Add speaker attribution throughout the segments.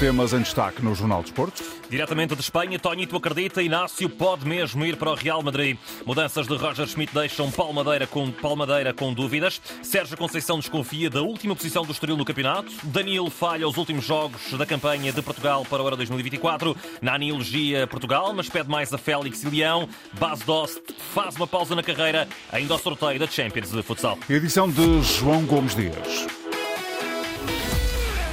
Speaker 1: temas em destaque no Jornal de Esportes.
Speaker 2: Diretamente de Espanha, Tonito acredita, Inácio pode mesmo ir para o Real Madrid. Mudanças de Roger Schmidt deixam Palmadeira com, Palmadeira com dúvidas. Sérgio Conceição desconfia da última posição do Estoril no campeonato. Danilo falha os últimos jogos da campanha de Portugal para o Euro 2024. Nani elogia Portugal, mas pede mais a Félix e Leão. Bas Dost faz uma pausa na carreira, ainda ao sorteio da Champions de futsal.
Speaker 1: Edição de João Gomes Dias.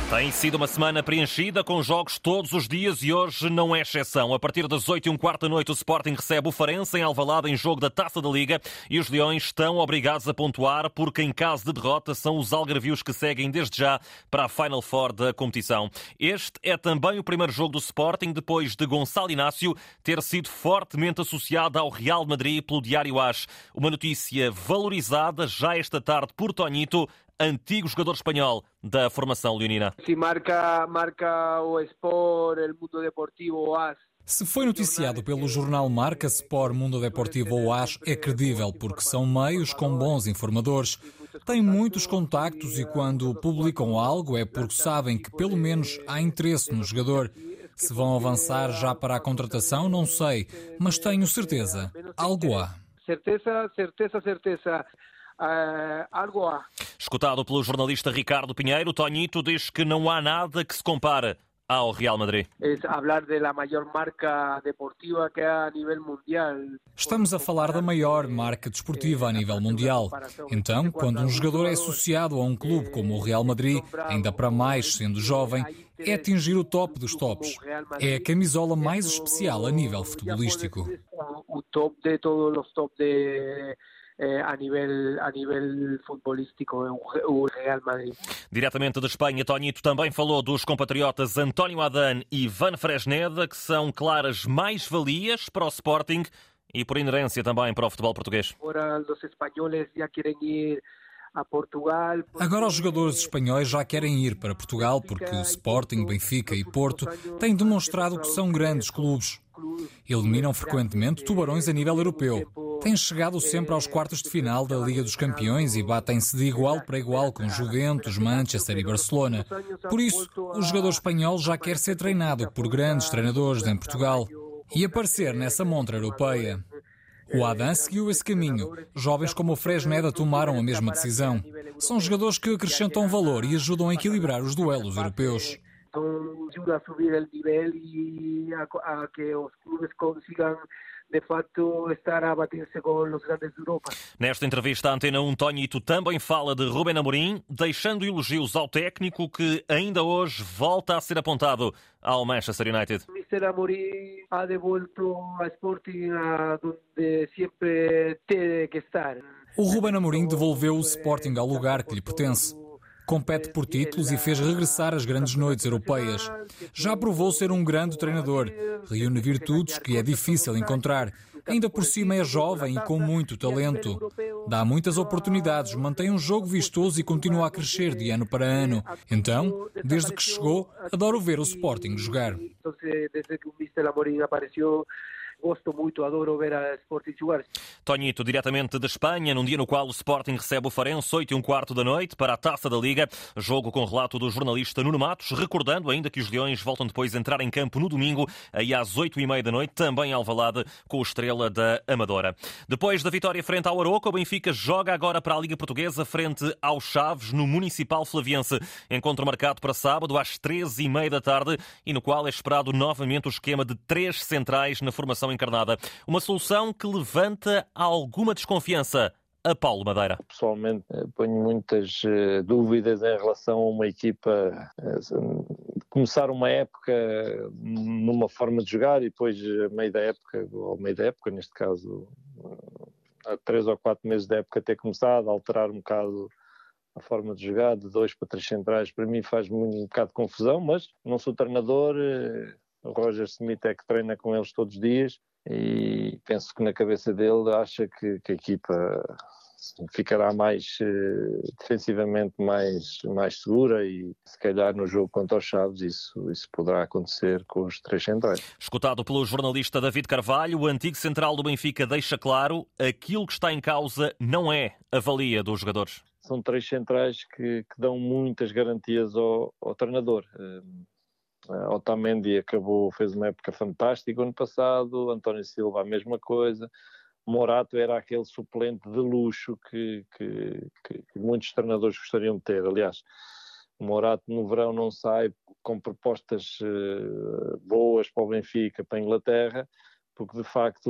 Speaker 2: Tem sido uma semana preenchida com jogos todos os dias e hoje não é exceção. A partir das 8 e um quarto da noite, o Sporting recebe o Farense em Alvalade em jogo da Taça da Liga e os Leões estão obrigados a pontuar porque, em caso de derrota, são os algarvios que seguem desde já para a Final Four da competição. Este é também o primeiro jogo do Sporting depois de Gonçalo Inácio ter sido fortemente associado ao Real Madrid pelo Diário AS. Uma notícia valorizada já esta tarde por Tonito, antigo jogador espanhol da formação leonina.
Speaker 3: Se marca, marca o Sport, el Mundo Deportivo, o AS,
Speaker 4: se foi noticiado pelo jornal Marca Sport Mundo Deportivo ou AS, é credível, porque são meios com bons informadores. Têm muitos contactos e quando publicam algo é porque sabem que pelo menos há interesse no jogador. Se vão avançar já para a contratação, não sei, mas tenho certeza. Algo há.
Speaker 3: Certeza, certeza, certeza uh, algo há.
Speaker 2: Escutado pelo jornalista Ricardo Pinheiro, Tonito diz que não há nada que se compare ao Real Madrid.
Speaker 3: É falar da maior marca deportiva que há a nível mundial.
Speaker 4: Estamos a falar da maior marca desportiva a nível mundial. Então, quando um jogador é associado a um clube como o Real Madrid, ainda para mais sendo jovem, é atingir o top dos tops. É a camisola mais especial a nível futebolístico.
Speaker 3: O top de todos os top de eh, a, nível, a nível futebolístico o Real Madrid.
Speaker 2: Diretamente de Espanha, Tonito também falou dos compatriotas António Adan e Van Fresneda, que são claras mais-valias para o Sporting e por inerência também para o futebol português.
Speaker 3: Agora os espanhóis já querem ir a Portugal.
Speaker 4: Agora os jogadores espanhóis já querem ir para Portugal porque o Sporting, Benfica e Porto têm demonstrado que são grandes clubes. Eliminam frequentemente tubarões a nível europeu. Têm chegado sempre aos quartos de final da Liga dos Campeões e batem-se de igual para igual com Juventus, Manchester e Barcelona. Por isso, o jogador espanhol já quer ser treinado por grandes treinadores em Portugal e aparecer nessa montra europeia. O Adam seguiu esse caminho. Jovens como o Fresneda tomaram a mesma decisão. São jogadores que acrescentam valor e ajudam a equilibrar os duelos europeus.
Speaker 3: Ajuda a subir o nível e a, que os clubes consigam de facto estar a bater-se com os grandes da Europa.
Speaker 2: Nesta entrevista à Antena 1, Tonito também fala de Rubén Amorim, deixando elogios ao técnico que ainda hoje volta a ser apontado ao Manchester United.
Speaker 3: Mr. Amorim ha devuelto a Sporting a donde sempre tem que estar.
Speaker 4: O Ruben Amorim devolveu o Sporting ao lugar que lhe pertence compete por títulos e fez regressar as grandes noites europeias. Já provou ser um grande treinador, reúne virtudes que é difícil encontrar. Ainda por cima é jovem e com muito talento. Dá muitas oportunidades, mantém um jogo vistoso e continua a crescer de ano para ano. Então, desde que chegou, adoro ver o Sporting jogar.
Speaker 3: Gosto muito, adoro ver a Sporting jogar.
Speaker 2: Tonito, diretamente de Espanha, num dia no qual o Sporting recebe o Farense, 8 e um quarto da noite, para a Taça da Liga. Jogo com relato do jornalista Nuno Matos, recordando ainda que os Leões voltam depois a entrar em campo no domingo, aí às 8 e meia da noite, também Alvalade, com o Estrela da Amadora. Depois da vitória frente ao Aroca, o Benfica joga agora para a Liga Portuguesa frente ao Chaves, no Municipal Flaviense. Encontro marcado para sábado às 13 e meia da tarde e no qual é esperado novamente o esquema de três centrais na formação encarnada. Uma solução que levanta alguma desconfiança a Paulo Madeira.
Speaker 5: Pessoalmente, eh, ponho muitas uh, dúvidas em relação a uma equipa uh, começar uma época numa forma de jogar e depois, a meio da época, ou meio da época, neste caso, há três ou quatro meses da época ter começado, a alterar um bocado a forma de jogar de dois para três centrais, para mim faz um bocado de confusão, mas não sou treinador, o Roger Smith é que treina com eles todos os dias e penso que na cabeça dele acha que, que a equipa ficará mais uh, defensivamente mais, mais segura e se calhar no jogo contra os Chaves isso, isso poderá acontecer com os três centrais.
Speaker 2: Escutado pelo jornalista David Carvalho, o antigo central do Benfica deixa claro aquilo que está em causa não é a valia dos jogadores.
Speaker 5: São três centrais que, que dão muitas garantias ao, ao treinador. Uh, Otamendi acabou, fez uma época fantástica ano passado, António Silva a mesma coisa. Morato era aquele suplente de luxo que, que, que, que muitos treinadores gostariam de ter. Aliás, Morato no verão não sai com propostas uh, boas para o Benfica, para a Inglaterra, porque de facto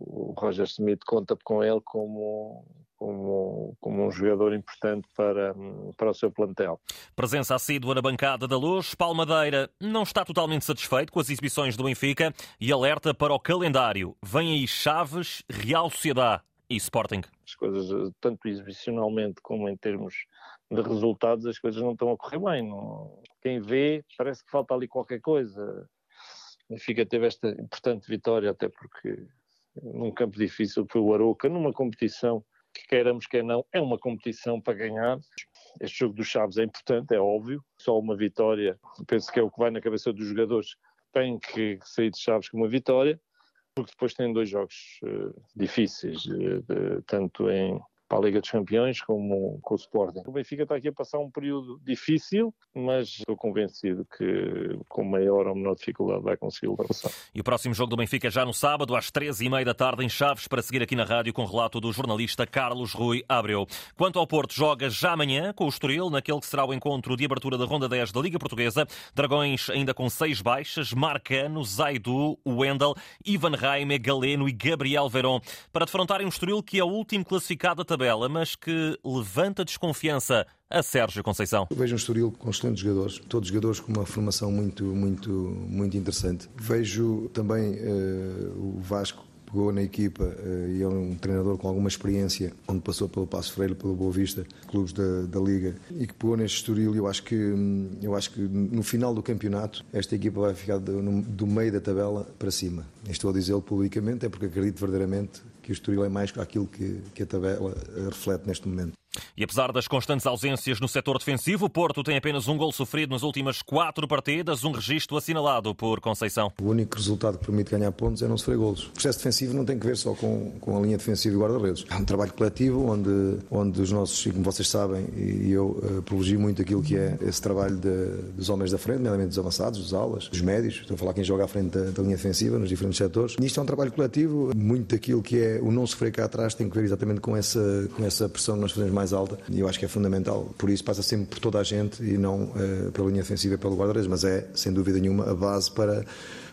Speaker 5: o, Roger Smith conta com ele como, como, como um jogador importante para, para o seu plantel.
Speaker 2: Presença assídua na bancada da Luz, Palmadeira não está totalmente satisfeito com as exibições do Benfica e alerta para o calendário. Vem aí Chaves, Real Sociedade e Sporting.
Speaker 5: As coisas, tanto exibicionalmente como em termos de resultados, as coisas não estão a correr bem. Não... Quem vê, parece que falta ali qualquer coisa. O Benfica teve esta importante vitória, até porque num campo difícil foi o Aroca, numa competição que queiramos que não, é uma competição para ganhar. Este jogo dos Chaves é importante, é óbvio. Só uma vitória, penso que é o que vai na cabeça dos jogadores. Tem que sair de Chaves com uma vitória, porque depois tem dois jogos uh, difíceis, uh, tanto em para a Liga dos Campeões como com o Sporting. O Benfica está aqui a passar um período difícil, mas estou convencido que com maior ou menor dificuldade vai conseguir ultrapassar.
Speaker 2: E o próximo jogo do Benfica já no sábado, às 13h30 da tarde, em Chaves, para seguir aqui na rádio com o relato do jornalista Carlos Rui Abreu. Quanto ao Porto, joga já amanhã com o Estoril, naquele que será o encontro de abertura da Ronda 10 da Liga Portuguesa. Dragões ainda com seis baixas, Marcano, Zaidu, Wendel, Ivan Raime, Galeno e Gabriel Verón, para defrontarem um Estoril que é o último classificado tabela, mas que levanta desconfiança a Sérgio Conceição.
Speaker 6: Eu vejo um Estoril com excelentes jogadores, todos jogadores com uma formação muito, muito, muito interessante. Vejo também uh, o Vasco pegou na equipa uh, e é um treinador com alguma experiência, onde passou pelo Passo Freire, pelo Boa Vista, clubes da, da Liga, e que pegou neste Estoril. Eu acho que eu acho que no final do campeonato esta equipa vai ficar do, do meio da tabela para cima. Estou a dizê-lo publicamente, é porque acredito verdadeiramente que o Estoril é mais aquilo que, que a tabela reflete neste momento.
Speaker 2: E apesar das constantes ausências no setor defensivo, o Porto tem apenas um gol sofrido nas últimas quatro partidas, um registro assinalado por Conceição.
Speaker 6: O único resultado que permite ganhar pontos é não sofrer golos. O processo defensivo não tem que ver só com, com a linha defensiva e guarda-redes. É um trabalho coletivo onde, onde os nossos, como vocês sabem, e eu uh, privilegio muito aquilo que é esse trabalho de, dos homens da frente, nomeadamente dos avançados, dos alas, dos médios, estou a falar quem joga à frente da, da linha defensiva nos diferentes setores. E isto é um trabalho coletivo, muito daquilo que é o não sofrer cá atrás tem que ver exatamente com essa, com essa pressão que nós fazemos mais alta e eu acho que é fundamental. Por isso passa sempre por toda a gente e não uh, pela linha defensiva e pelo guarda-redes, mas é, sem dúvida nenhuma, a base para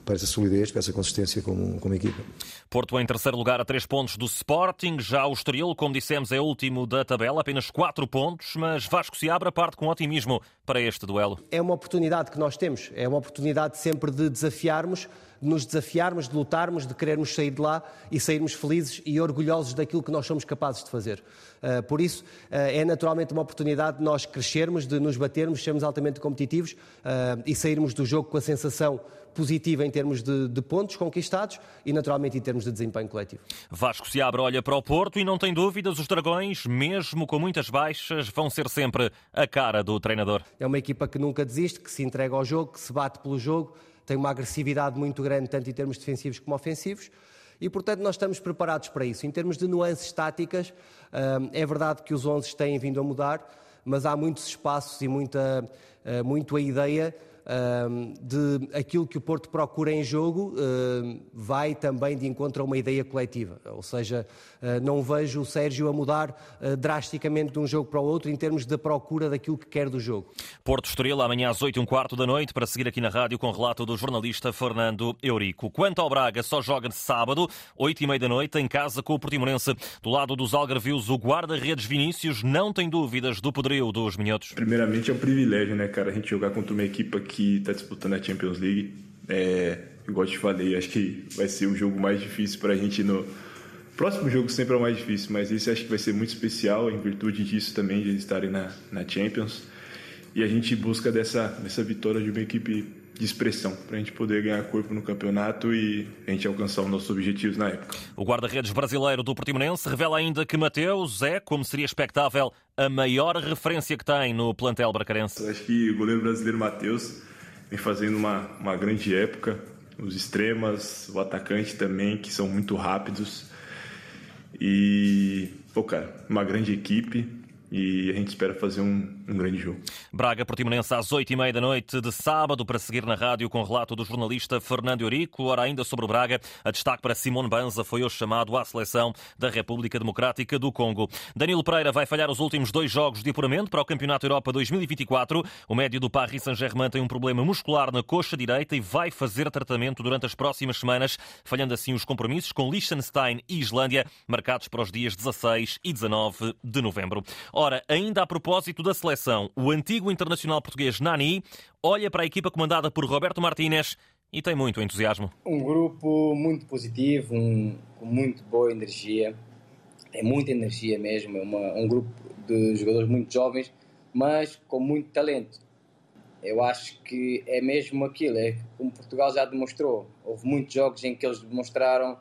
Speaker 6: para essa solidez, para essa consistência como, como equipa.
Speaker 2: Porto em terceiro lugar a três pontos do Sporting, já o Estoril, como dissemos, é último da tabela, apenas quatro pontos, mas Vasco se abre a parte com otimismo para este duelo.
Speaker 7: É uma oportunidade que nós temos, é uma oportunidade sempre de desafiarmos de nos desafiarmos, de lutarmos, de querermos sair de lá e sairmos felizes e orgulhosos daquilo que nós somos capazes de fazer. Uh, por isso, uh, é naturalmente uma oportunidade de nós crescermos, de nos batermos, sermos altamente competitivos uh, e sairmos do jogo com a sensação positiva em termos de, de, pontos conquistados e naturalmente em termos de desempenho coletivo.
Speaker 2: Vasco se abre, olha para o Porto e não tem dúvidas, os Dragões, mesmo com muitas baixas, vão ser sempre a cara do treinador.
Speaker 7: É uma equipa que nunca desiste, que se entrega ao jogo, que se bate pelo jogo, tem uma agressividade muito grande, tanto em termos defensivos como ofensivos. E, portanto, nós estamos preparados para isso. Em termos de nuances táticas, hum, é verdade que os 11 têm vindo a mudar, mas há muitos espaços e muita, hum, muito a ideia de aquilo que o Porto procura em jogo vai também de encontro a uma ideia coletiva. Ou seja, ah, não vejo o Sérgio a mudar ah, drasticamente de um jogo para o outro em termos da procura daquilo que quer do jogo.
Speaker 2: Porto Estoril, amanhã às 8 e um quarto da noite, para seguir aqui na rádio com o relato do jornalista Fernando Eurico. Quanto ao Braga, só joga sábado, 8 e meia da noite, em casa com o Portimonense. Do lado dos Algarvios, o guarda-redes Vinícius não tem dúvidas do poderio dos minhotos.
Speaker 8: Primeiramente é um privilégio, né, cara, a gente jogar contra uma equipa que está disputando a Champions League. É, igual te falei, acho que vai ser o jogo mais difícil para a gente no próximo jogo sempre é o mais difícil, mas esse acho que vai ser muito especial em virtude disso também de eles estarem na, na Champions. E a gente busca dessa, dessa vitória de uma equipe de expressão, para a gente poder ganhar corpo no campeonato e a gente alcançar os nossos objetivos na época.
Speaker 2: O guarda-redes brasileiro do Portimonense revela ainda que Mateus é, como seria expectável, a maior referência que tem no plantel bracarense.
Speaker 8: Acho que o goleiro brasileiro Mateus vem fazendo uma, uma grande época. Os extremas, o atacante também, que são muito rápidos. E, pô, cara, uma grande equipe e a gente espera fazer um, um grande jogo.
Speaker 2: Braga Portimonense às 8h30 da noite de sábado, para seguir na rádio com relato do jornalista Fernando Eurico. Ora, ainda sobre o Braga, a destaque para Simone Banza foi hoje chamado à seleção da República Democrática do Congo. Danilo Pereira vai falhar os últimos dois jogos de apuramento para o Campeonato Europa 2024. O médio do Paris Saint-Germain tem um problema muscular na coxa direita e vai fazer tratamento durante as próximas semanas, falhando assim os compromissos com Liechtenstein e Islândia, marcados para os dias 16 e 19 de novembro. Ora, ainda a propósito da seleção, o antigo internacional português Nani olha para a equipa comandada por Roberto Martínez e tem muito entusiasmo.
Speaker 9: Um grupo muito positivo, um, com muito boa energia, é muita energia mesmo, é uma, um grupo de jogadores muito jovens, mas com muito talento. Eu acho que é mesmo aquilo, é como Portugal já demonstrou. Houve muitos jogos em que eles demonstraram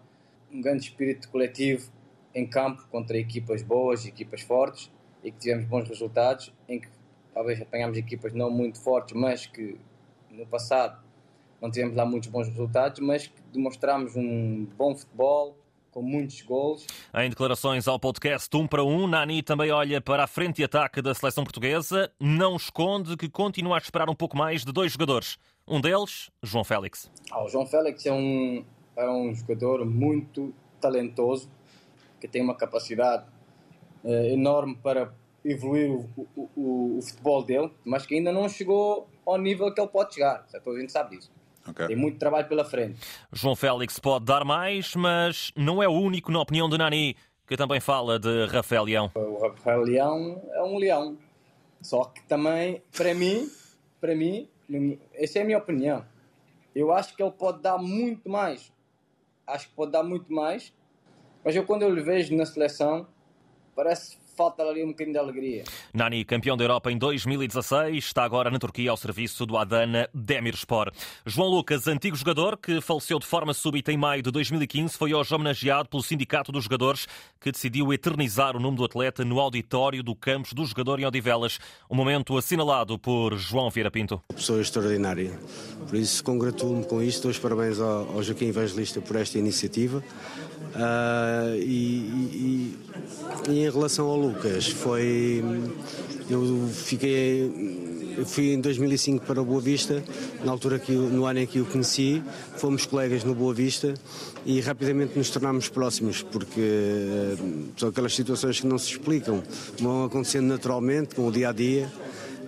Speaker 9: um grande espírito coletivo em campo contra equipas boas, equipas fortes e que tivemos bons resultados, em que talvez apanhámos equipas não muito fortes, mas que no passado não tivemos lá muitos bons resultados, mas que demonstramos um bom futebol, com muitos gols.
Speaker 2: Em declarações ao podcast 1 para 1, Nani também olha para a frente e ataque da seleção portuguesa, não esconde que continua a esperar um pouco mais de dois jogadores. Um deles, João Félix.
Speaker 9: Ah, o João Félix é um, é um jogador muito talentoso, que tem uma capacidade enorme para evoluir o, o, o, o, futebol dele, mas que ainda não chegou ao nível que ele pode chegar. Toda a gente sabe disso. Okay. Tem muito trabalho pela frente.
Speaker 2: João Félix pode dar mais, mas não é o único, na opinião de Nani, que também fala de Rafael Leão.
Speaker 9: O Rafael Leão é um leão. Só que também, para mim, para mim, essa é a minha opinião. Eu acho que ele pode dar muito mais. Acho que pode dar muito mais. Mas eu, quando eu lhe vejo na seleção, parece falta ali um bocadinho de alegria.
Speaker 2: Nani, campeão da Europa em 2016, está agora na Turquia ao serviço do Adana Demirspor. João Lucas, antigo jogador que faleceu de forma súbita em maio de 2015, foi hoje homenageado pelo Sindicato dos Jogadores, que decidiu eternizar o nome do atleta no auditório do Campos do Jogador em Odivelas. Um momento assinalado por João Vieira Pinto.
Speaker 10: Pessoa extraordinária. Por isso, congratulo-me com isto. Dou os parabéns ao, ao Joaquim Evangelista por esta iniciativa. Uh, e, e, e, em relação ao Lucas, foi. Eu fiquei. Eu fui em 2005 para o Boa Vista, na altura que no ano em que o conheci, fomos colegas no Boa Vista e rapidamente nos tornámos próximos, porque uh, são aquelas situações que não se explicam, vão acontecendo naturalmente com o dia a dia.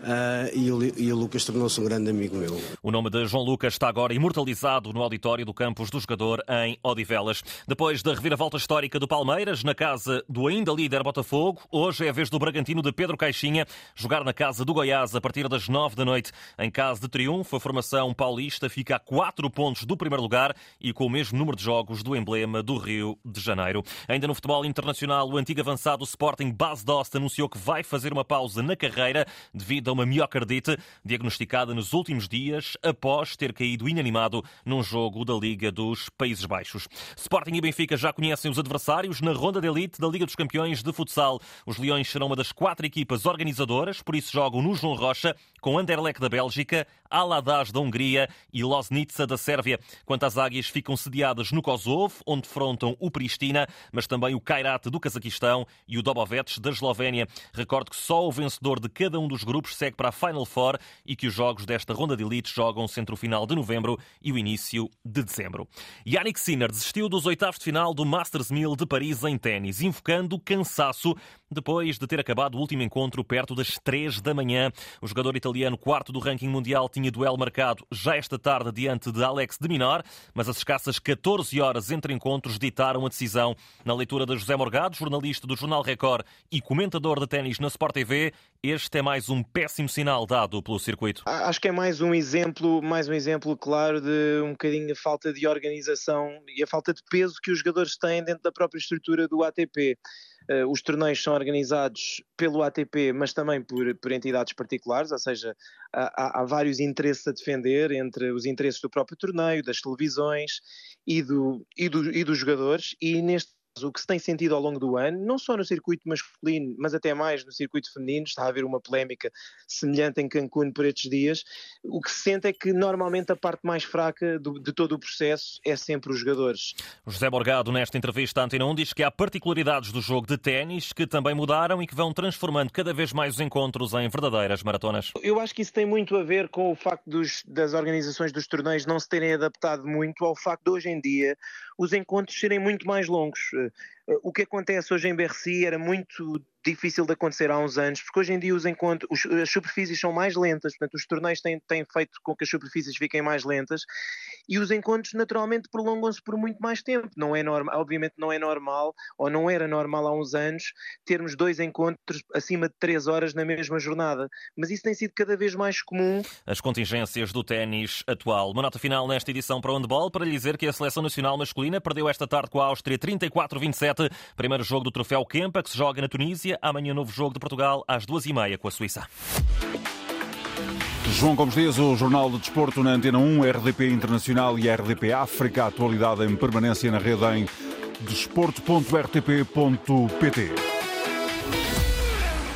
Speaker 10: Uh, e, o, Lucas tornou-se um grande amigo meu.
Speaker 2: O nome de João Lucas está agora imortalizado no auditório do campus do jogador em Odivelas. Depois da reviravolta histórica do Palmeiras, na casa do ainda líder Botafogo, hoje é a vez do Bragantino de Pedro Caixinha jogar na casa do Goiás a partir das nove da noite. Em caso de triunfo, a formação paulista fica a quatro pontos do primeiro lugar e com o mesmo número de jogos do emblema do Rio de Janeiro. Ainda no futebol internacional, o antigo avançado Sporting Bas Dost anunciou que vai fazer uma pausa na carreira devido a uma miocardite diagnosticada nos últimos dias após ter caído inanimado num jogo da Liga dos Países Baixos. Sporting e Benfica já conhecem os adversários na ronda de elite da Liga dos Campeões de Futsal. Os Leões serão uma das quatro equipas organizadoras, por isso jogam no João Rocha com Anderlecht da Bélgica, Aladaz da Hungria e Loznica da Sérvia. Quanto às águias, ficam sediadas no Kosovo, onde defrontam o Pristina, mas também o Kairat do Cazaquistão e o Dobovets da Eslovénia. Recordo que só o vencedor de cada um dos grupos segue para a Final Four e que os jogos desta ronda de elite jogam-se entre o final de novembro e o início de dezembro. Yannick Sinner desistiu dos oitavos de final do Masters 1000 de Paris em ténis, invocando cansaço depois de ter acabado o último encontro perto das 3 da manhã. O jogador italiano, quarto do ranking mundial, tinha duelo marcado já esta tarde diante de Alex de Minar, mas as escassas 14 horas entre encontros ditaram a decisão. Na leitura de José Morgado, jornalista do Jornal Record e comentador de ténis na Sport TV, este é mais um péssimo sinal dado pelo circuito.
Speaker 11: Acho que é mais um exemplo, mais um exemplo claro de um bocadinho a falta de organização e a falta de peso que os jogadores têm dentro da própria estrutura do ATP. Uh, os torneios são organizados pelo ATP, mas também por, por entidades particulares, ou seja, há, há, vários interesses a defender entre os interesses do próprio torneio, das televisões e, do, e, do, e dos jogadores, e neste o que se tem sentido ao longo do ano, não só no circuito masculino, mas até mais no circuito feminino, está a haver uma polémica semelhante em Cancún por estes dias, o que se sente é que normalmente a parte mais fraca do, de todo o processo é sempre os jogadores.
Speaker 2: José Borgado, nesta entrevista à Antena 1, diz que há particularidades do jogo de ténis que também mudaram e que vão transformando cada vez mais os encontros em verdadeiras maratonas.
Speaker 11: Eu acho que isso tem muito a ver com o facto dos, das organizações dos torneios não se terem adaptado muito ao facto de hoje em dia os encontros serem muito mais longos. Eh, o que acontece hoje em Bercy era muito difícil de acontecer há uns anos, porque hoje em dia os encontros, as superfícies são mais lentas, portanto os torneios têm, têm feito com que as superfícies fiquem mais lentas e os encontros naturalmente prolongam-se por muito mais tempo. Não é normal, obviamente não é normal, ou não era normal há uns anos, termos dois encontros acima de três horas na mesma jornada, mas isso tem sido cada vez mais comum.
Speaker 2: As contingências do ténis atual. Uma nota final nesta edição para o handball para lhe dizer que a seleção nacional masculina perdeu esta tarde com a Áustria 34-27, primeiro jogo do troféu Kempa que se joga na Tunísia. Amanhã novo jogo de Portugal às duas e meia com a Suíça.
Speaker 1: João Gomes Dias, o Jornal de Desporto na Antena 1, RDP Internacional e RDP África. Atualidade em permanência na rede em desporto.rtp.pt.